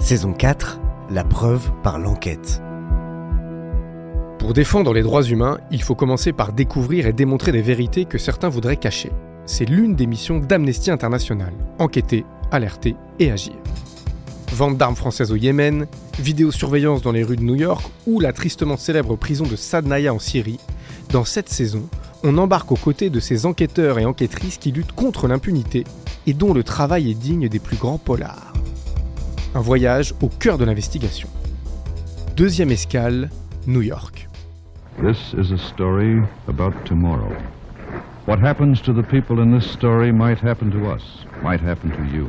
Saison 4, la preuve par l'enquête. Pour défendre les droits humains, il faut commencer par découvrir et démontrer des vérités que certains voudraient cacher. C'est l'une des missions d'Amnesty International, enquêter, alerter et agir. Vente d'armes françaises au Yémen, vidéosurveillance dans les rues de New York ou la tristement célèbre prison de Sadnaya en Syrie, dans cette saison, on embarque aux côtés de ces enquêteurs et enquêtrices qui luttent contre l'impunité et dont le travail est digne des plus grands polars. Un voyage au cœur de l'investigation. Deuxième escale, New York. This is a story about tomorrow. What happens to the people in this story might happen to us, might happen to you.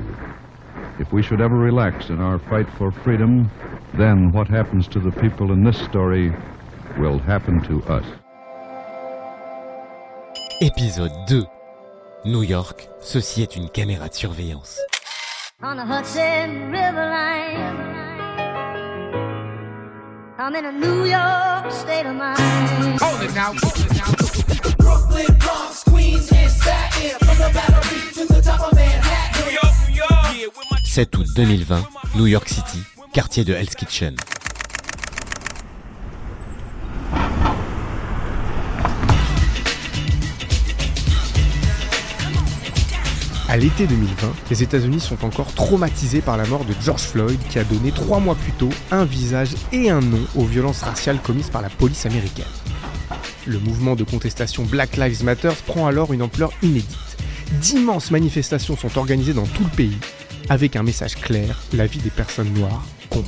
If we should ever relax in our fight for freedom, then what happens to the people in this story will happen to us. Épisode 2. New York, ceci est une caméra de surveillance. On the Hudson River line. I'm in a New York state of mind. Hold it now. Brooklyn, Bronx, Queens, and Staten. From the Battery to the top of Manhattan. New York, New York. Yeah, with my 7 août 2020, New York City, quartier de Hell's Kitchen. L'été 2020, les États-Unis sont encore traumatisés par la mort de George Floyd qui a donné trois mois plus tôt un visage et un nom aux violences raciales commises par la police américaine. Le mouvement de contestation Black Lives Matter prend alors une ampleur inédite. D'immenses manifestations sont organisées dans tout le pays avec un message clair, la vie des personnes noires compte.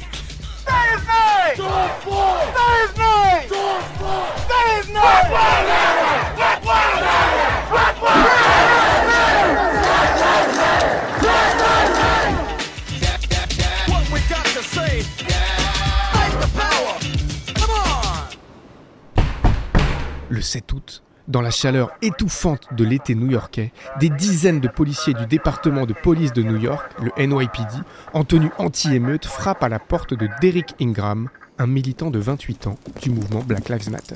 7 août, dans la chaleur étouffante de l'été new-yorkais, des dizaines de policiers du département de police de New York, le NYPD, en tenue anti-émeute, frappent à la porte de Derek Ingram, un militant de 28 ans du mouvement Black Lives Matter.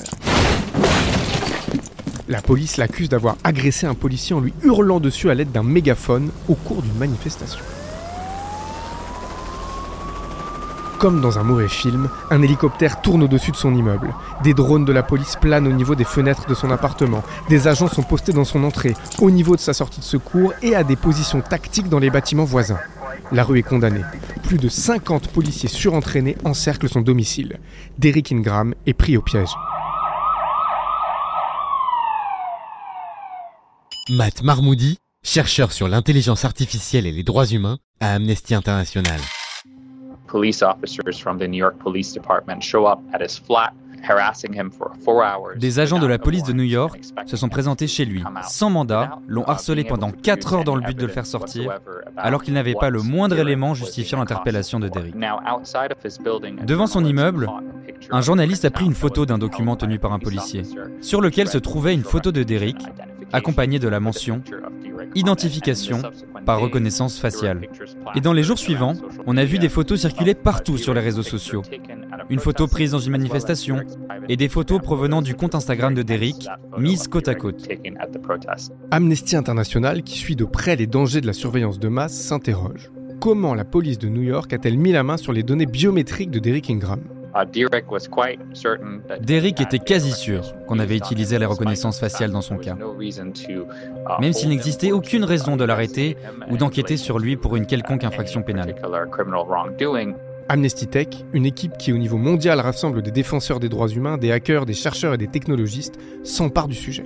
La police l'accuse d'avoir agressé un policier en lui hurlant dessus à l'aide d'un mégaphone au cours d'une manifestation. Comme dans un mauvais film, un hélicoptère tourne au-dessus de son immeuble. Des drones de la police planent au niveau des fenêtres de son appartement. Des agents sont postés dans son entrée, au niveau de sa sortie de secours et à des positions tactiques dans les bâtiments voisins. La rue est condamnée. Plus de 50 policiers surentraînés encerclent son domicile. Derek Ingram est pris au piège. Matt Marmoudi, chercheur sur l'intelligence artificielle et les droits humains à Amnesty International. Police officers from the New York Police Department show up at his flat, harassing him for four hours. Des agents de la police de New York se sont présentés chez lui, sans mandat, l'ont harcelé pendant 4 heures dans le but de le faire sortir, alors qu'il n'avait pas le moindre élément justifiant l'interpellation de Derrick. Devant son immeuble, un journaliste a pris une photo d'un document tenu par un policier, sur lequel se trouvait une photo de Derrick, accompagnée de la mention Identification par reconnaissance faciale. Et dans les jours suivants, on a vu des photos circuler partout sur les réseaux sociaux. Une photo prise dans une manifestation et des photos provenant du compte Instagram de Derrick, mises côte à côte. Amnesty International, qui suit de près les dangers de la surveillance de masse, s'interroge. Comment la police de New York a-t-elle mis la main sur les données biométriques de Derek Ingram? Derrick était quasi sûr qu'on avait utilisé la reconnaissance faciale dans son cas, même s'il n'existait aucune raison de l'arrêter ou d'enquêter sur lui pour une quelconque infraction pénale. Amnesty Tech, une équipe qui au niveau mondial rassemble des défenseurs des droits humains, des hackers, des chercheurs et des technologistes, s'empare du sujet.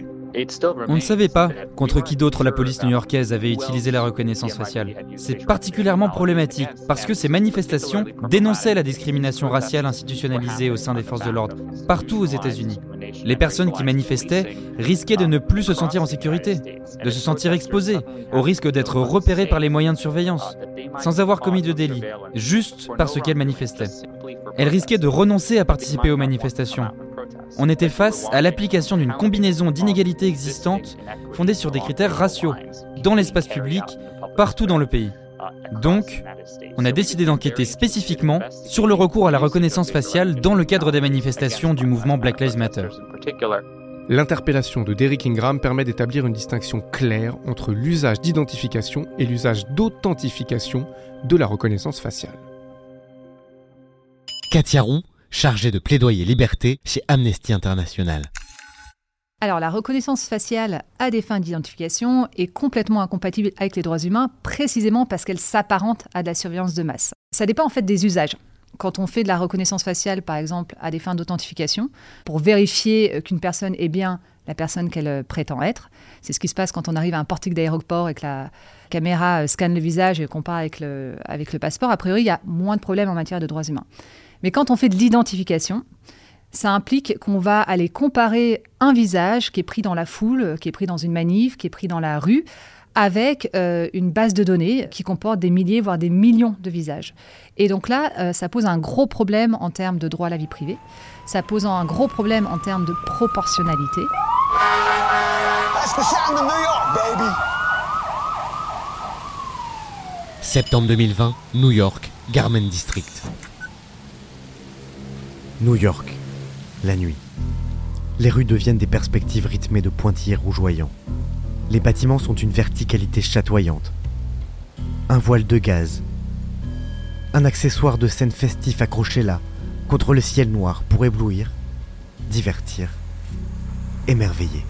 On ne savait pas contre qui d'autre la police new-yorkaise avait utilisé la reconnaissance faciale. C'est particulièrement problématique parce que ces manifestations dénonçaient la discrimination raciale institutionnalisée au sein des forces de l'ordre, partout aux États-Unis. Les personnes qui manifestaient risquaient de ne plus se sentir en sécurité, de se sentir exposées, au risque d'être repérées par les moyens de surveillance, sans avoir commis de délit, juste parce qu'elles manifestaient. Elles risquaient de renoncer à participer aux manifestations, on était face à l'application d'une combinaison d'inégalités existantes fondées sur des critères raciaux, dans l'espace public, partout dans le pays. Donc, on a décidé d'enquêter spécifiquement sur le recours à la reconnaissance faciale dans le cadre des manifestations du mouvement Black Lives Matter. L'interpellation de Derrick Ingram permet d'établir une distinction claire entre l'usage d'identification et l'usage d'authentification de la reconnaissance faciale. Katia Roux, chargée de plaidoyer liberté chez Amnesty International. Alors, la reconnaissance faciale à des fins d'identification est complètement incompatible avec les droits humains, précisément parce qu'elle s'apparente à de la surveillance de masse. Ça dépend en fait des usages. Quand on fait de la reconnaissance faciale, par exemple, à des fins d'authentification, pour vérifier euh, qu'une personne est bien la personne qu'elle euh, prétend être, c'est ce qui se passe quand on arrive à un portique d'aéroport et que la caméra euh, scanne le visage et compare avec le, avec le passeport, a priori, il y a moins de problèmes en matière de droits humains. Mais quand on fait de l'identification, ça implique qu'on va aller comparer un visage qui est pris dans la foule, qui est pris dans une manif, qui est pris dans la rue, avec euh, une base de données qui comporte des milliers, voire des millions de visages. Et donc là, euh, ça pose un gros problème en termes de droit à la vie privée. Ça pose un gros problème en termes de proportionnalité. Septembre 2020, New York, Garment District. New York, la nuit. Les rues deviennent des perspectives rythmées de pointillés rougeoyants. Les bâtiments sont une verticalité chatoyante. Un voile de gaz. Un accessoire de scène festif accroché là, contre le ciel noir pour éblouir, divertir, émerveiller.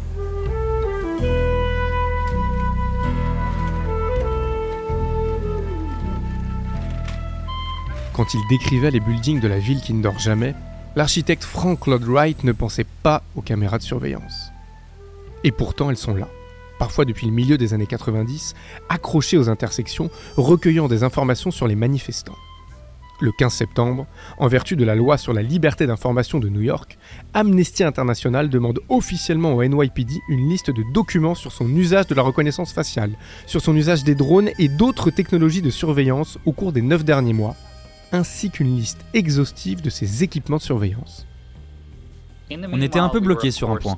Quand il décrivait les buildings de la ville qui ne dort jamais, l'architecte Frank Lloyd Wright ne pensait pas aux caméras de surveillance. Et pourtant, elles sont là, parfois depuis le milieu des années 90, accrochées aux intersections, recueillant des informations sur les manifestants. Le 15 septembre, en vertu de la loi sur la liberté d'information de New York, Amnesty International demande officiellement au NYPD une liste de documents sur son usage de la reconnaissance faciale, sur son usage des drones et d'autres technologies de surveillance au cours des neuf derniers mois, ainsi qu'une liste exhaustive de ses équipements de surveillance. On était un peu bloqué sur un point.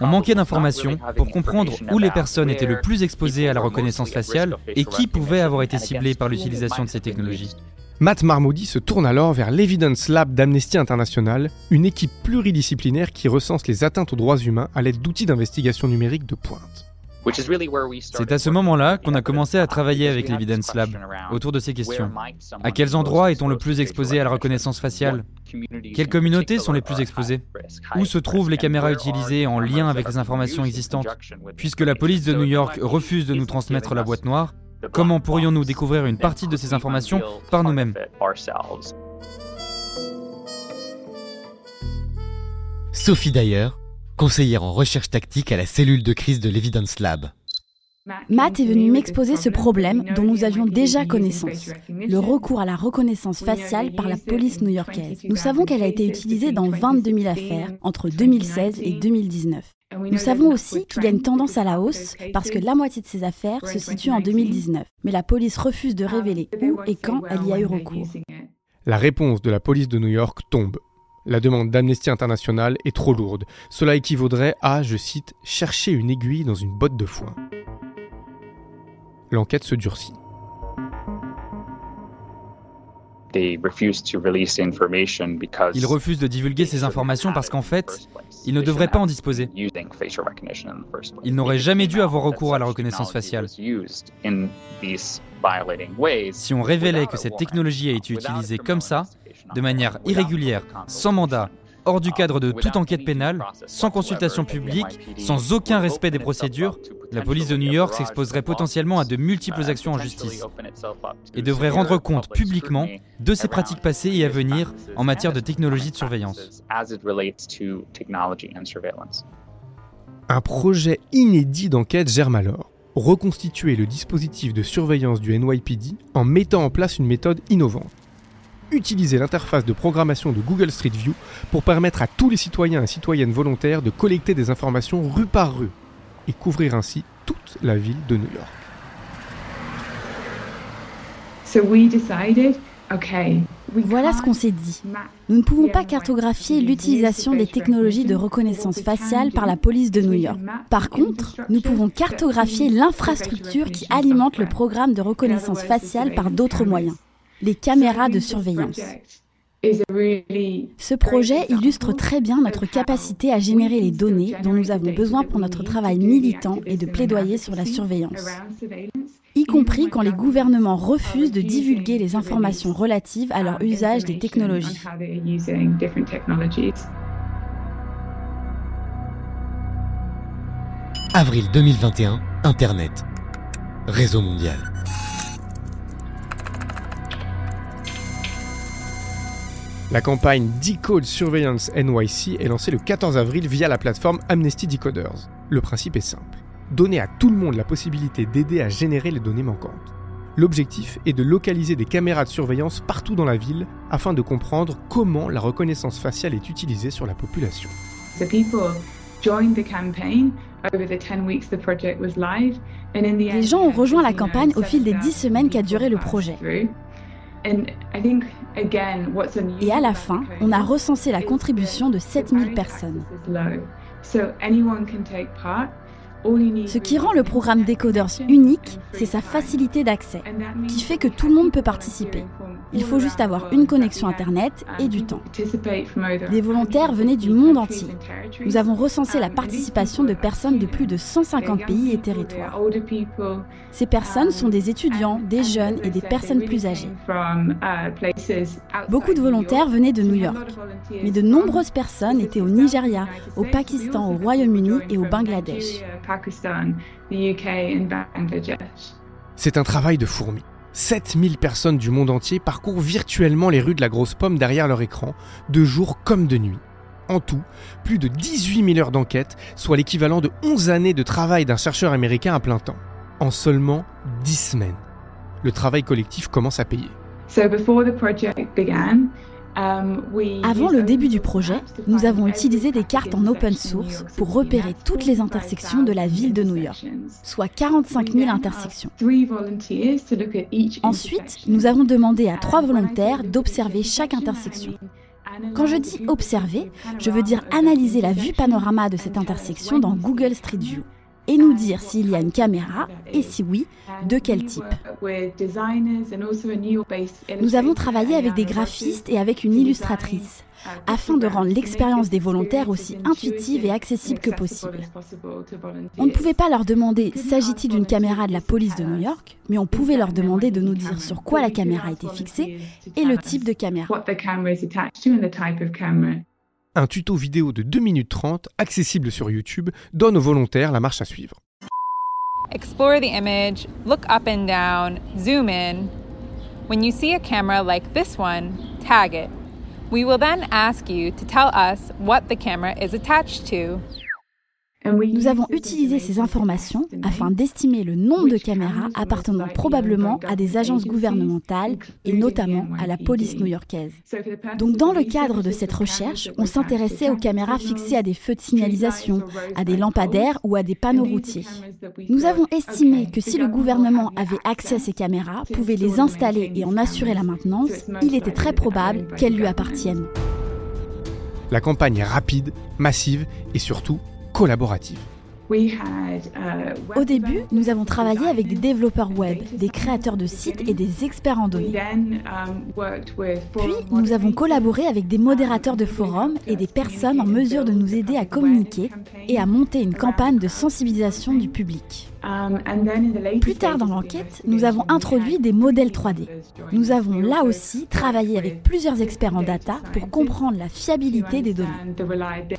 On manquait d'informations pour comprendre où les personnes étaient le plus exposées à la reconnaissance faciale et qui pouvait avoir été ciblé par l'utilisation de ces technologies. Matt Marmoudi se tourne alors vers l'Evidence Lab d'Amnesty International, une équipe pluridisciplinaire qui recense les atteintes aux droits humains à l'aide d'outils d'investigation numérique de pointe. C'est à ce moment-là qu'on a commencé à travailler avec l'Evidence Lab autour de ces questions. À quels endroits est-on le plus exposé à la reconnaissance faciale Quelles communautés sont les plus exposées Où se trouvent les caméras utilisées en lien avec les informations existantes Puisque la police de New York refuse de nous transmettre la boîte noire, comment pourrions-nous découvrir une partie de ces informations par nous-mêmes? Sophie Dyer, conseillère en recherche tactique à la cellule de crise de l'Evidence Lab. Matt est venu m'exposer ce problème dont nous avions déjà connaissance, le recours à la reconnaissance faciale par la police new-yorkaise. Nous savons qu'elle a été utilisée dans 22 000 affaires entre 2016 et 2019. Nous savons aussi qu'il y a une tendance à la hausse parce que la moitié de ces affaires se situe en 2019, mais la police refuse de révéler où et quand elle y a eu recours. La réponse de la police de New York tombe. La demande d'Amnesty International est trop lourde. Cela équivaudrait à, je cite, chercher une aiguille dans une botte de foin. L'enquête se durcit. Ils refusent de divulguer ces informations parce qu'en fait, ils ne devraient pas en disposer. Ils n'auraient jamais dû avoir recours à la reconnaissance faciale. Si on révélait que cette technologie a été utilisée comme ça, de manière irrégulière, sans mandat, hors du cadre de toute enquête pénale, sans consultation publique, sans aucun respect des procédures, la police de New York s'exposerait potentiellement à de multiples actions en justice et devrait rendre compte publiquement de ses pratiques passées et à venir en matière de technologie de surveillance. Un projet inédit d'enquête germe alors. Reconstituer le dispositif de surveillance du NYPD en mettant en place une méthode innovante utiliser l'interface de programmation de Google Street View pour permettre à tous les citoyens et citoyennes volontaires de collecter des informations rue par rue et couvrir ainsi toute la ville de New York. Voilà ce qu'on s'est dit. Nous ne pouvons pas cartographier l'utilisation des technologies de reconnaissance faciale par la police de New York. Par contre, nous pouvons cartographier l'infrastructure qui alimente le programme de reconnaissance faciale par d'autres moyens les caméras de surveillance. Ce projet illustre très bien notre capacité à générer les données dont nous avons besoin pour notre travail militant et de plaidoyer sur la surveillance, y compris quand les gouvernements refusent de divulguer les informations relatives à leur usage des technologies. Avril 2021, Internet. Réseau mondial. La campagne Decode Surveillance NYC est lancée le 14 avril via la plateforme Amnesty Decoders. Le principe est simple. Donner à tout le monde la possibilité d'aider à générer les données manquantes. L'objectif est de localiser des caméras de surveillance partout dans la ville afin de comprendre comment la reconnaissance faciale est utilisée sur la population. Les gens ont rejoint la campagne au fil des dix semaines qu'a duré le projet. Et à la fin, on a recensé la contribution de 7000 personnes. Ce qui rend le programme Decoders unique, c'est sa facilité d'accès, qui fait que tout le monde peut participer. Il faut juste avoir une connexion Internet et du temps. Des volontaires venaient du monde entier. Nous avons recensé la participation de personnes de plus de 150 pays et territoires. Ces personnes sont des étudiants, des jeunes et des personnes plus âgées. Beaucoup de volontaires venaient de New York, mais de nombreuses personnes étaient au Nigeria, au Pakistan, au Royaume-Uni et au Bangladesh. C'est un travail de fourmi. 7000 personnes du monde entier parcourent virtuellement les rues de la grosse pomme derrière leur écran, de jour comme de nuit. En tout, plus de 18 000 heures d'enquête, soit l'équivalent de 11 années de travail d'un chercheur américain à plein temps. En seulement 10 semaines. Le travail collectif commence à payer. Um, Avant le début du projet, nous avons utilisé des cartes en open source pour repérer toutes les intersections de la ville de New York, soit 45 000 intersections. Ensuite, nous avons demandé à trois volontaires d'observer chaque intersection. Quand je dis observer, je veux dire analyser la vue panorama de cette intersection dans Google Street View et nous dire s'il y a une caméra et si oui, de quel type. Nous avons travaillé avec des graphistes et avec une illustratrice afin de rendre l'expérience des volontaires aussi intuitive et accessible que possible. On ne pouvait pas leur demander s'agit-il d'une caméra de la police de New York, mais on pouvait leur demander de nous dire sur quoi la caméra était fixée et le type de caméra. Un tuto vidéo de 2 minutes 30, accessible sur YouTube, donne aux volontaires la marche à suivre. Explore the image, look up and down, zoom in. When you see a camera like this one, tag it. We will then ask you to tell us what the camera is attached to. Nous avons utilisé ces informations afin d'estimer le nombre de caméras appartenant probablement à des agences gouvernementales et notamment à la police new-yorkaise. Donc dans le cadre de cette recherche, on s'intéressait aux caméras fixées à des feux de signalisation, à des lampadaires ou à des panneaux routiers. Nous avons estimé que si le gouvernement avait accès à ces caméras, pouvait les installer et en assurer la maintenance, il était très probable qu'elles lui appartiennent. La campagne est rapide, massive et surtout collaborative. Au début, nous avons travaillé avec des développeurs web, des créateurs de sites et des experts en données. Puis, nous avons collaboré avec des modérateurs de forums et des personnes en mesure de nous aider à communiquer et à monter une campagne de sensibilisation du public. Um, Plus tard dans l'enquête, nous avons introduit des modèles 3D. Nous avons là aussi travaillé avec plusieurs experts en data pour comprendre la fiabilité des données.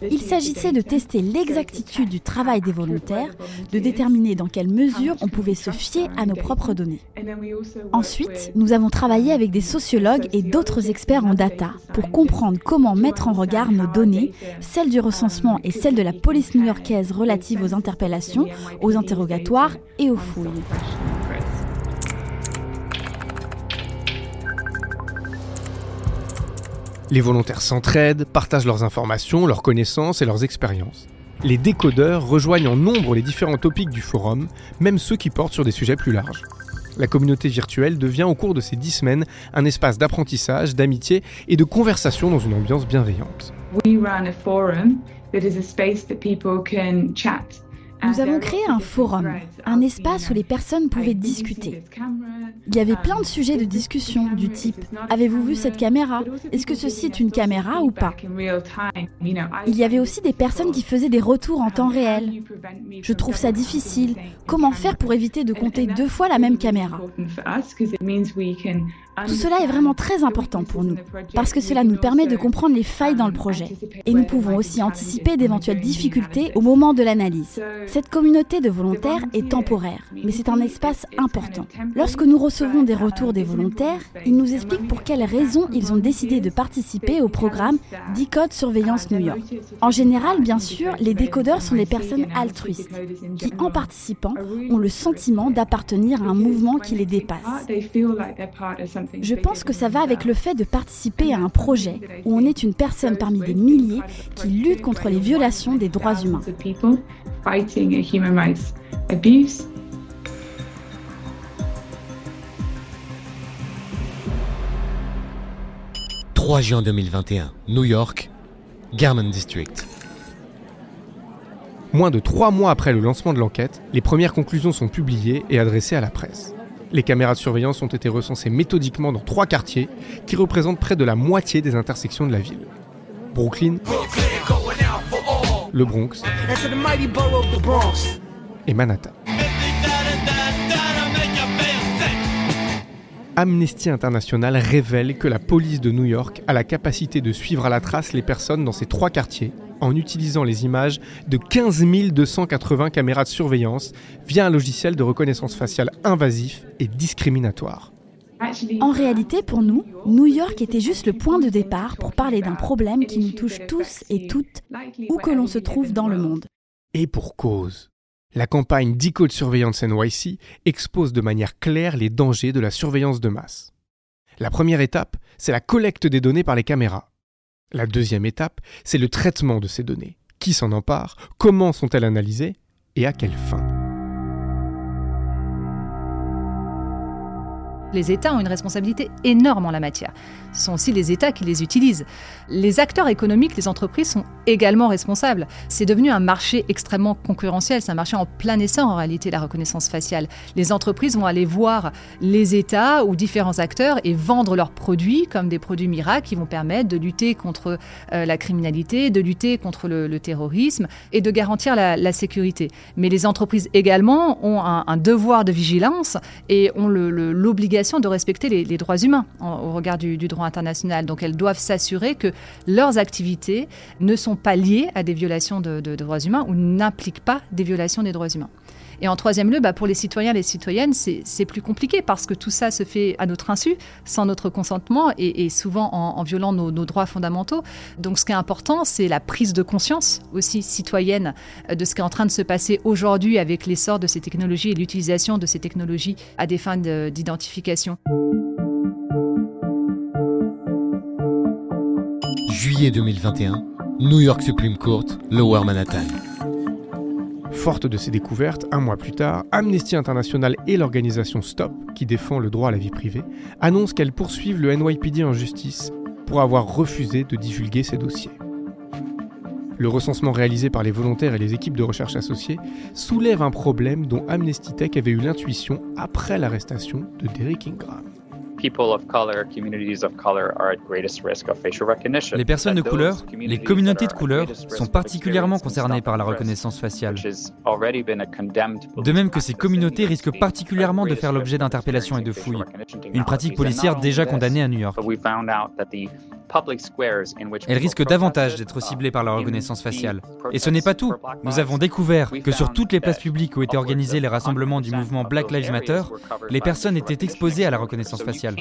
Il s'agissait de tester l'exactitude du travail des volontaires, de déterminer dans quelle mesure on pouvait se fier à nos propres données. Ensuite, nous avons travaillé avec des sociologues et d'autres experts en data pour comprendre comment mettre en regard nos données, celles du recensement et celles de la police new-yorkaise relatives aux interpellations, aux interrogatoires, et aux fouilles. Les volontaires s'entraident, partagent leurs informations, leurs connaissances et leurs expériences. Les décodeurs rejoignent en nombre les différents topics du forum, même ceux qui portent sur des sujets plus larges. La communauté virtuelle devient au cours de ces dix semaines un espace d'apprentissage, d'amitié et de conversation dans une ambiance bienveillante. Nous avons créé un forum, un espace où les personnes pouvaient discuter. Il y avait plein de sujets de discussion du type Avez-vous vu cette caméra? Est-ce que ceci est une caméra ou pas? Il y avait aussi des personnes qui faisaient des retours en temps réel. Je trouve ça difficile. Comment faire pour éviter de compter deux fois la même caméra? Tout cela est vraiment très important pour nous, parce que cela nous permet de comprendre les failles dans le projet. Et nous pouvons aussi anticiper d'éventuelles difficultés au moment de l'analyse. Cette communauté de volontaires est temporaire, mais c'est un espace important. Lorsque nous recevons des retours des volontaires, ils nous expliquent pour quelles raisons ils ont décidé de participer au programme Decode Surveillance New York. En général, bien sûr, les décodeurs sont des personnes altruistes, qui, en participant, ont le sentiment d'appartenir à un mouvement qui les dépasse. Je pense que ça va avec le fait de participer à un projet où on est une personne parmi des milliers qui lutte contre les violations des droits humains. 3 juin 2021, New York, Garment District. Moins de trois mois après le lancement de l'enquête, les premières conclusions sont publiées et adressées à la presse. Les caméras de surveillance ont été recensées méthodiquement dans trois quartiers qui représentent près de la moitié des intersections de la ville. Brooklyn, le Bronx et Manhattan. Amnesty International révèle que la police de New York a la capacité de suivre à la trace les personnes dans ces trois quartiers en utilisant les images de 15 280 caméras de surveillance via un logiciel de reconnaissance faciale invasif et discriminatoire. En réalité, pour nous, New York était juste le point de départ pour parler d'un problème qui nous touche tous et toutes, où que l'on se trouve dans le monde. Et pour cause. La campagne Decode Surveillance NYC expose de manière claire les dangers de la surveillance de masse. La première étape, c'est la collecte des données par les caméras. La deuxième étape, c'est le traitement de ces données. Qui s'en empare? Comment sont-elles analysées? Et à quelle fin? Les États ont une responsabilité énorme en la matière. Ce sont aussi les États qui les utilisent. Les acteurs économiques, les entreprises sont également responsables. C'est devenu un marché extrêmement concurrentiel, c'est un marché en plein essor en réalité, la reconnaissance faciale. Les entreprises vont aller voir les États ou différents acteurs et vendre leurs produits comme des produits miracles qui vont permettre de lutter contre euh, la criminalité, de lutter contre le, terrorisme et de garantir la, sécurité. Mais les entreprises également ont un, devoir de vigilance et ont l'obligation de respecter les, droits humains au regard du, droit international. Donc elles doivent s'assurer que leurs activités ne sont pas liées à des violations de, droits humains ou n'impliquent pas des violations des droits humains. Et en troisième lieu, bah, pour les citoyens et les citoyennes, c'est plus compliqué parce que tout ça se fait à notre insu, sans notre consentement et, souvent en, violant nos, nos, droits fondamentaux. Donc ce qui est important, c'est la prise de conscience aussi citoyenne de ce qui est en train de se passer aujourd'hui avec l'essor de ces technologies et l'utilisation de ces technologies à des fins d'identification. Juillet 2021, New York Supreme Court, Lower Manhattan. Forte de ces découvertes, un mois plus tard, Amnesty International et l'organisation Stop, qui défend le droit à la vie privée, annoncent qu'elles poursuivent le NYPD en justice pour avoir refusé de divulguer ces dossiers. Le recensement réalisé par les volontaires et les équipes de recherche associées soulève un problème dont Amnesty Tech avait eu l'intuition après l'arrestation de Derek Ingram. Les personnes de couleur, les communautés de couleur sont particulièrement concernées par la reconnaissance faciale. De même que ces communautés risquent particulièrement de faire l'objet d'interpellations et de fouilles, une pratique policière déjà condamnée à New York. Elles risquent davantage d'être ciblées par la reconnaissance faciale. Et ce n'est pas tout. Nous avons découvert que sur toutes les places publiques où étaient organisés les rassemblements du mouvement Black Lives Matter, les personnes étaient exposées à la reconnaissance faciale.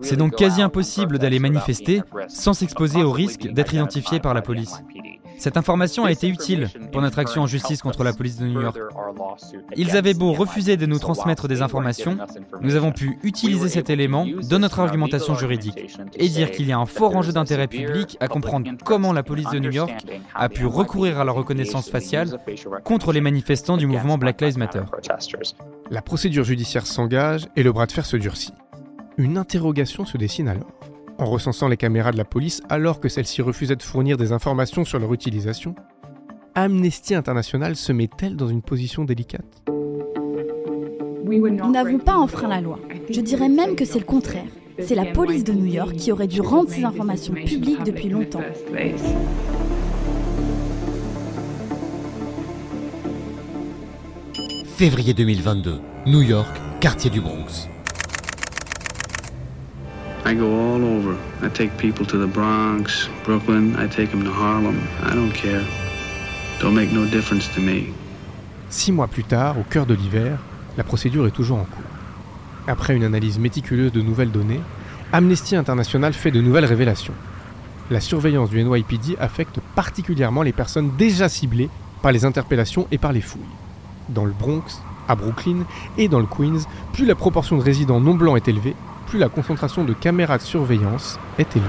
C'est donc quasi impossible d'aller manifester sans s'exposer au risque d'être identifié par la police. Cette information a été utile pour notre action en justice contre la police de New York. Ils avaient beau refuser de nous transmettre des informations, nous avons pu utiliser cet élément dans notre argumentation juridique et dire qu'il y a un fort enjeu d'intérêt public à comprendre comment la police de New York a pu recourir à la reconnaissance faciale contre les manifestants du mouvement Black Lives Matter. La procédure judiciaire s'engage et le bras de fer se durcit. Une interrogation se dessine alors. En recensant les caméras de la police alors que celle-ci refusait de fournir des informations sur leur utilisation, Amnesty International se met-elle dans une position délicate? Nous n'avons pas enfreint la loi. Je dirais même que c'est le contraire. C'est la police de New York qui aurait dû rendre ces informations publiques depuis longtemps. Février 2022, New York, quartier du Bronx. I go all over. I take people to the Bronx, Brooklyn, I take them to Harlem. I don't care. Don't make no difference to me. Six mois plus tard, au cœur de l'hiver, la procédure est toujours en cours. Après une analyse méticuleuse de nouvelles données, Amnesty International fait de nouvelles révélations. La surveillance du NYPD affecte particulièrement les personnes déjà ciblées par les interpellations et par les fouilles. Dans le Bronx, à Brooklyn et dans le Queens, plus la proportion de résidents non blancs est élevée, plus la concentration de caméras de surveillance est élevée.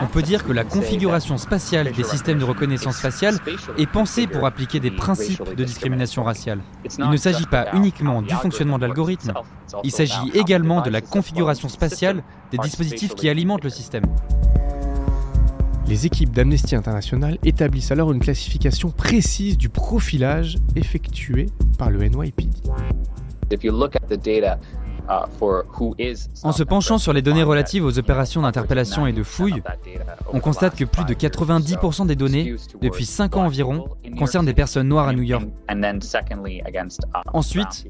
On peut dire que la configuration spatiale des systèmes de reconnaissance faciale est pensée pour appliquer des principes de discrimination raciale. Il ne s'agit pas uniquement du fonctionnement de l'algorithme, il s'agit également de la configuration spatiale des dispositifs qui alimentent le système. Les équipes d'Amnesty International établissent alors une classification précise du profilage effectué par le NYPD. If you look at the data, En se penchant sur les données relatives aux opérations d'interpellation et de fouille, on constate que plus de 90% des données, depuis 5 ans environ, concernent des personnes noires à New York. Ensuite,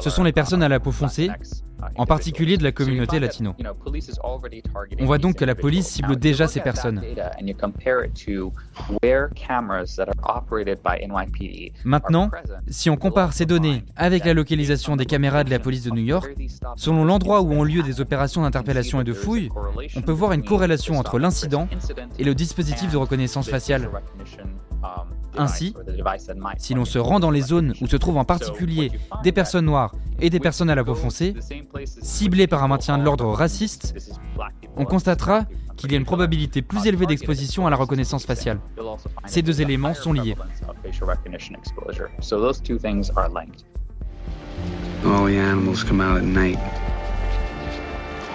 ce sont les personnes à la peau foncée, en particulier de la communauté latino. On voit donc que la police cible déjà ces personnes. Maintenant, si on compare ces données avec la localisation des caméras de la police de New York, selon l'endroit où ont lieu des opérations d'interpellation et de fouille, on peut voir une corrélation entre l'incident et le dispositif de reconnaissance faciale. Ainsi, si l'on se rend dans les zones où se trouvent en particulier des personnes noires et des personnes à la peau foncée, ciblées par un maintien de l'ordre raciste, on constatera qu'il y a une probabilité plus élevée d'exposition à la reconnaissance faciale. Ces deux éléments sont liés. All the animals come out at night.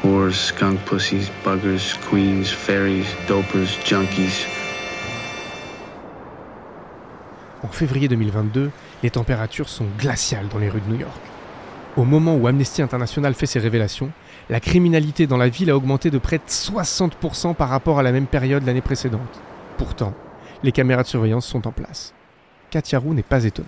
Whores, skunk pussies, buggers, queens, fairies, dopers, junkies. En février 2022, les températures sont glaciales dans les rues de New York. Au moment où Amnesty International fait ses révélations, la criminalité dans la ville a augmenté de près de 60% par rapport à la même période l'année précédente. Pourtant, les caméras de surveillance sont en place. Katia Roux n'est pas étonnée.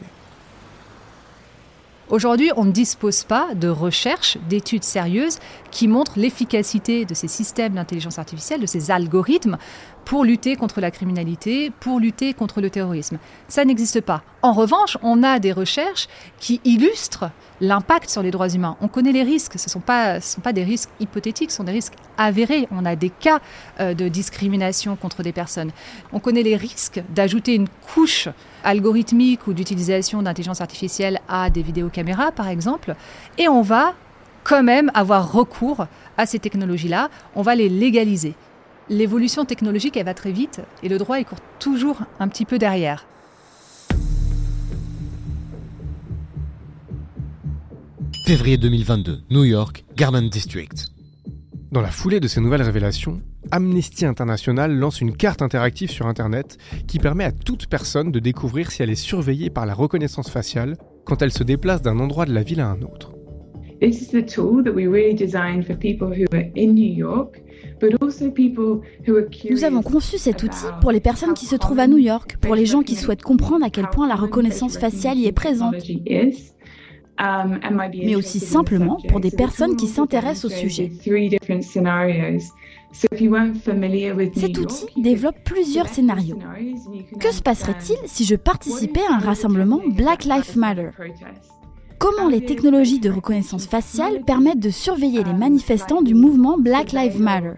Aujourd'hui, on ne dispose pas de recherches, d'études sérieuses qui montrent l'efficacité de ces systèmes d'intelligence artificielle, de ces algorithmes pour lutter contre la criminalité, pour lutter contre le terrorisme. Ça n'existe pas. En revanche, on a des recherches qui illustrent l'impact sur les droits humains. On connaît les risques, ce ne sont, pas, des risques hypothétiques, ce sont des risques avérés. On a des cas euh, de discrimination contre des personnes. On connaît les risques d'ajouter une couche algorithmique ou d'utilisation d'intelligence artificielle à des vidéocaméras, par exemple, et on va quand même avoir recours à ces technologies-là, on va les légaliser l'évolution technologique, elle va très vite et le droit, il court toujours un petit peu derrière. Février 2022, New York, Garment District. Dans la foulée de ces nouvelles révélations, Amnesty International lance une carte interactive sur Internet qui permet à toute personne de découvrir si elle est surveillée par la reconnaissance faciale quand elle se déplace d'un endroit de la ville à un autre. This is the tool that we really designed for people who are in New York nous avons conçu cet outil pour les personnes qui se trouvent à New York, pour les gens qui souhaitent comprendre à quel point la reconnaissance faciale y est présente, mais aussi simplement pour des personnes qui s'intéressent au sujet. Cet outil développe plusieurs scénarios. Que se passerait-il si je participais à un rassemblement Black Lives Matter? Comment les technologies de reconnaissance faciale permettent de surveiller les manifestants du mouvement Black Lives Matter?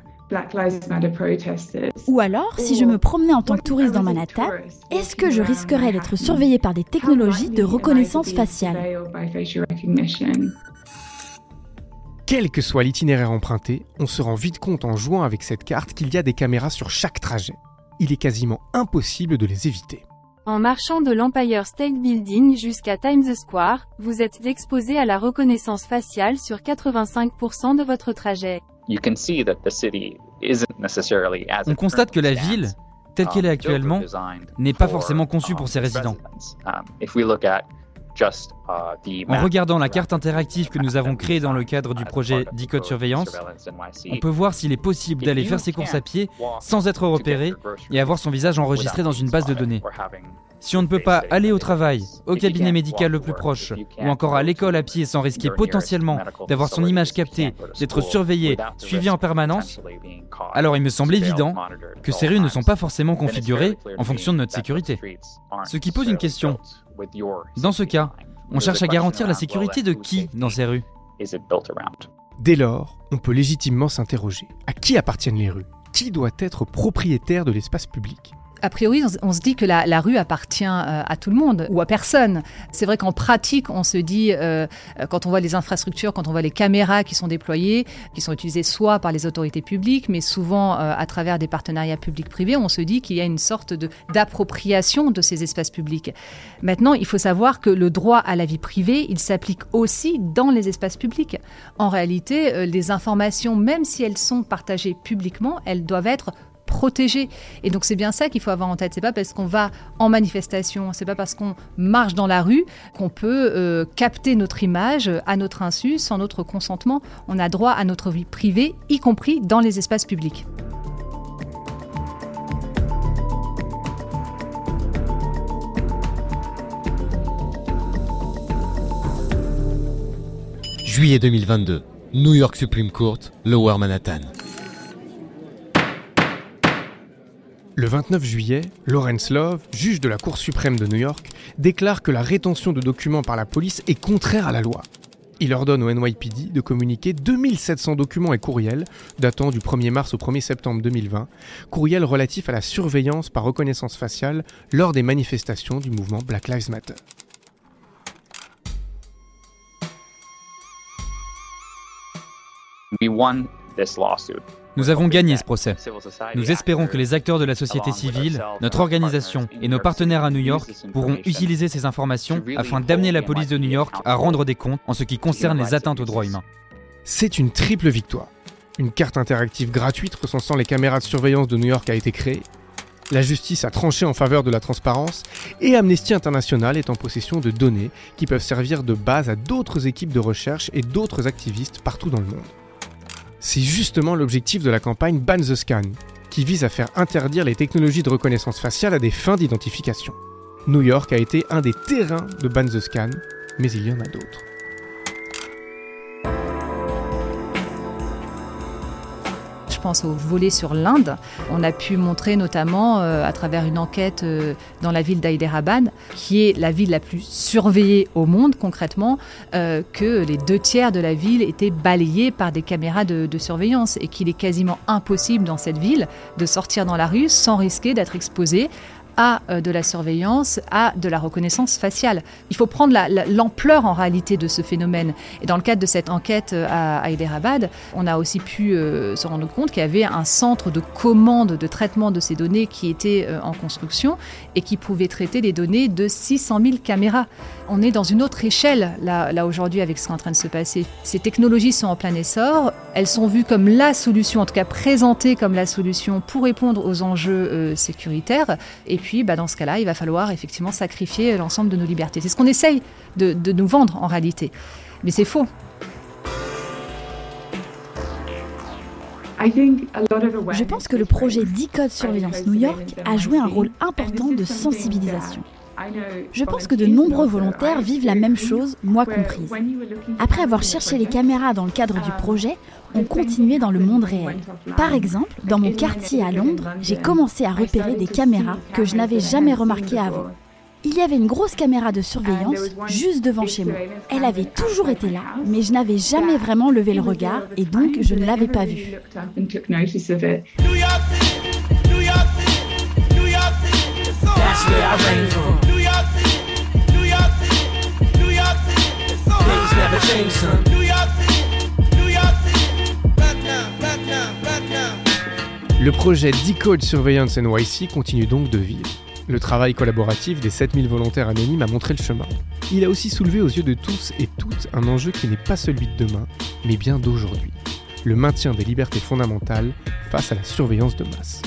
Ou alors, si je me promenais en tant que touriste dans Manhattan, est-ce que je risquerais d'être surveillé par des technologies de reconnaissance faciale? Quel que soit l'itinéraire emprunté, on se rend vite compte en jouant avec cette carte qu'il y a des caméras sur chaque trajet. Il est quasiment impossible de les éviter. En marchant de l'Empire State Building jusqu'à Times Square, vous êtes exposé à la reconnaissance faciale sur 85% de votre trajet. On constate que la ville, telle qu'elle est actuellement, n'est pas forcément conçue pour ses résidents. En regardant la carte interactive que nous avons créée dans le cadre du projet Decode Surveillance, on peut voir s'il est possible d'aller faire ses courses à pied sans être repéré et avoir son visage enregistré dans une base de données. Si on ne peut pas aller au travail, au cabinet médical le plus proche, ou encore à l'école à pied sans risquer potentiellement d'avoir son image captée, d'être surveillé, suivi en permanence, alors il me semble évident que ces rues ne sont pas forcément configurées en fonction de notre sécurité. Ce qui pose une question. Dans ce cas, on cherche à garantir la sécurité de qui dans ces rues. Dès lors, on peut légitimement s'interroger. À qui appartiennent les rues? Qui doit être propriétaire de l'espace public? A priori, on se dit que la, rue appartient euh, à tout le monde ou à personne. C'est vrai qu'en pratique, on se dit, euh, quand on voit les infrastructures, quand on voit les caméras qui sont déployées, qui sont utilisées soit par les autorités publiques, mais souvent euh, à travers des partenariats publics-privés, on se dit qu'il y a une sorte d'appropriation de, ces espaces publics. Maintenant, il faut savoir que le droit à la vie privée, il s'applique aussi dans les espaces publics. En réalité, les informations, même si elles sont partagées publiquement, elles doivent être protéger. Et donc c'est bien ça qu'il faut avoir en tête. C'est pas parce qu'on va en manifestation, c'est pas parce qu'on marche dans la rue qu'on peut euh, capter notre image à notre insu, sans notre consentement. On a droit à notre vie privée, y compris dans les espaces publics. Juillet 2022, New York Supreme Court, Lower Manhattan. Le 29 juillet, Lawrence Love, juge de la Cour suprême de New York, déclare que la rétention de documents par la police est contraire à la loi. Il ordonne au NYPD de communiquer 2700 documents et courriels datant du 1er mars au 1er septembre 2020, courriels relatifs à la surveillance par reconnaissance faciale lors des manifestations du mouvement Black Lives Matter. Nous avons gagné ce procès. Nous espérons que les acteurs de la société civile, notre organisation et nos partenaires à New York pourront utiliser ces informations afin d'amener la police de New York à rendre des comptes en ce qui concerne les atteintes aux droits humains. C'est une triple victoire. Une carte interactive gratuite recensant les caméras de surveillance de New York a été créée. La justice a tranché en faveur de la transparence et Amnesty International est en possession de données qui peuvent servir de base à d'autres équipes de recherche et d'autres activistes partout dans le monde. C'est justement l'objectif de la campagne Ban the Scan, qui vise à faire interdire les technologies de reconnaissance faciale à des fins d'identification. New York a été un des terrains de Ban the Scan, mais il y en a d'autres. Je pense au volet sur l'Inde. On a pu montrer notamment euh, à travers une enquête euh, dans la ville d'Hyderabad, qui est la ville la plus surveillée au monde concrètement, euh, que les deux tiers de la ville étaient balayés par des caméras de, de surveillance et qu'il est quasiment impossible dans cette ville de sortir dans la rue sans risquer d'être exposé à euh, de la surveillance, à de la reconnaissance faciale. Il faut prendre l'ampleur en réalité de ce phénomène. Et dans le cadre de cette enquête euh, à Hyderabad, on a aussi pu euh, se rendre compte qu'il y avait un centre de commande de traitement de ces données qui était en construction et qui pouvait traiter les données de 600 000 caméras. On est dans une autre échelle là, aujourd'hui avec ce qui est en train de se passer. Ces technologies sont en plein essor, elles sont vues comme la solution, en tout cas présentées comme la solution pour répondre aux enjeux sécuritaires. Puis bah, dans ce cas-là, il va falloir effectivement sacrifier l'ensemble de nos libertés. C'est ce qu'on essaye de, de nous vendre en réalité. Mais c'est faux. Je pense que le projet Decode Surveillance New York a joué un rôle important de sensibilisation. Je pense que de nombreux volontaires vivent la même chose, moi comprise. Après avoir cherché les caméras dans le cadre du projet, on continuait dans le monde réel. Par exemple, dans mon quartier à Londres, j'ai commencé à repérer des caméras que je n'avais jamais remarquées avant. Il y avait une grosse caméra de surveillance juste devant chez moi. Elle avait toujours été là, mais je n'avais jamais vraiment levé le regard et donc je ne l'avais pas vue. Projet Decode Surveillance NYC continue donc de vivre. Le travail collaboratif des 7000 volontaires anonymes a montré le chemin. Il a aussi soulevé aux yeux de tous et toutes un enjeu qui n'est pas celui de demain, mais bien d'aujourd'hui. Le maintien des libertés fondamentales face à la surveillance de masse.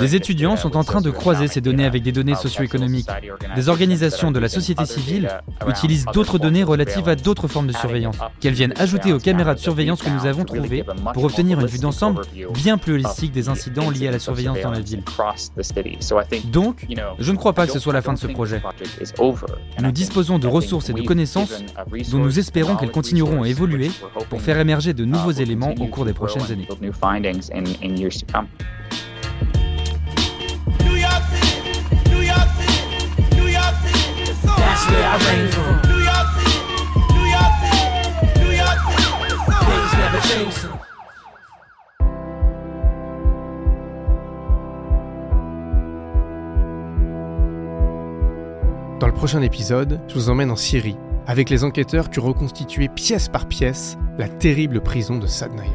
Les étudiants sont en train de croiser ces données avec des données socio-économiques. Des organisations de la société civile utilisent d'autres données relatives à d'autres formes de surveillance, qu'elles viennent ajouter aux caméras de surveillance que nous avons trouvées pour obtenir une vue d'ensemble bien plus holistique des incidents liés à la surveillance dans la ville. Donc, je ne crois pas que ce soit la fin de ce projet. Nous disposons de ressources et de connaissances dont nous espérons qu'elles continueront à évoluer pour faire émerger de nouveaux éléments au cours des prochaines années. Dans le prochain épisode, je vous emmène en Syrie, avec les enquêteurs qui ont reconstitué pièce par pièce la terrible prison de Sadnaya.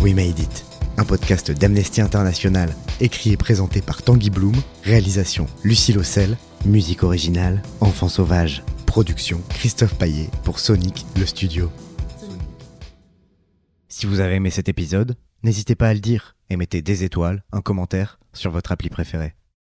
We Made It, un podcast d'Amnesty International, écrit et présenté par Tanguy Bloom, réalisation Lucie Lossel, musique originale Enfant Sauvage, production Christophe Paillet pour Sonic, le studio. Si vous avez aimé cet épisode, n'hésitez pas à le dire et mettez des étoiles, un commentaire sur votre appli préféré.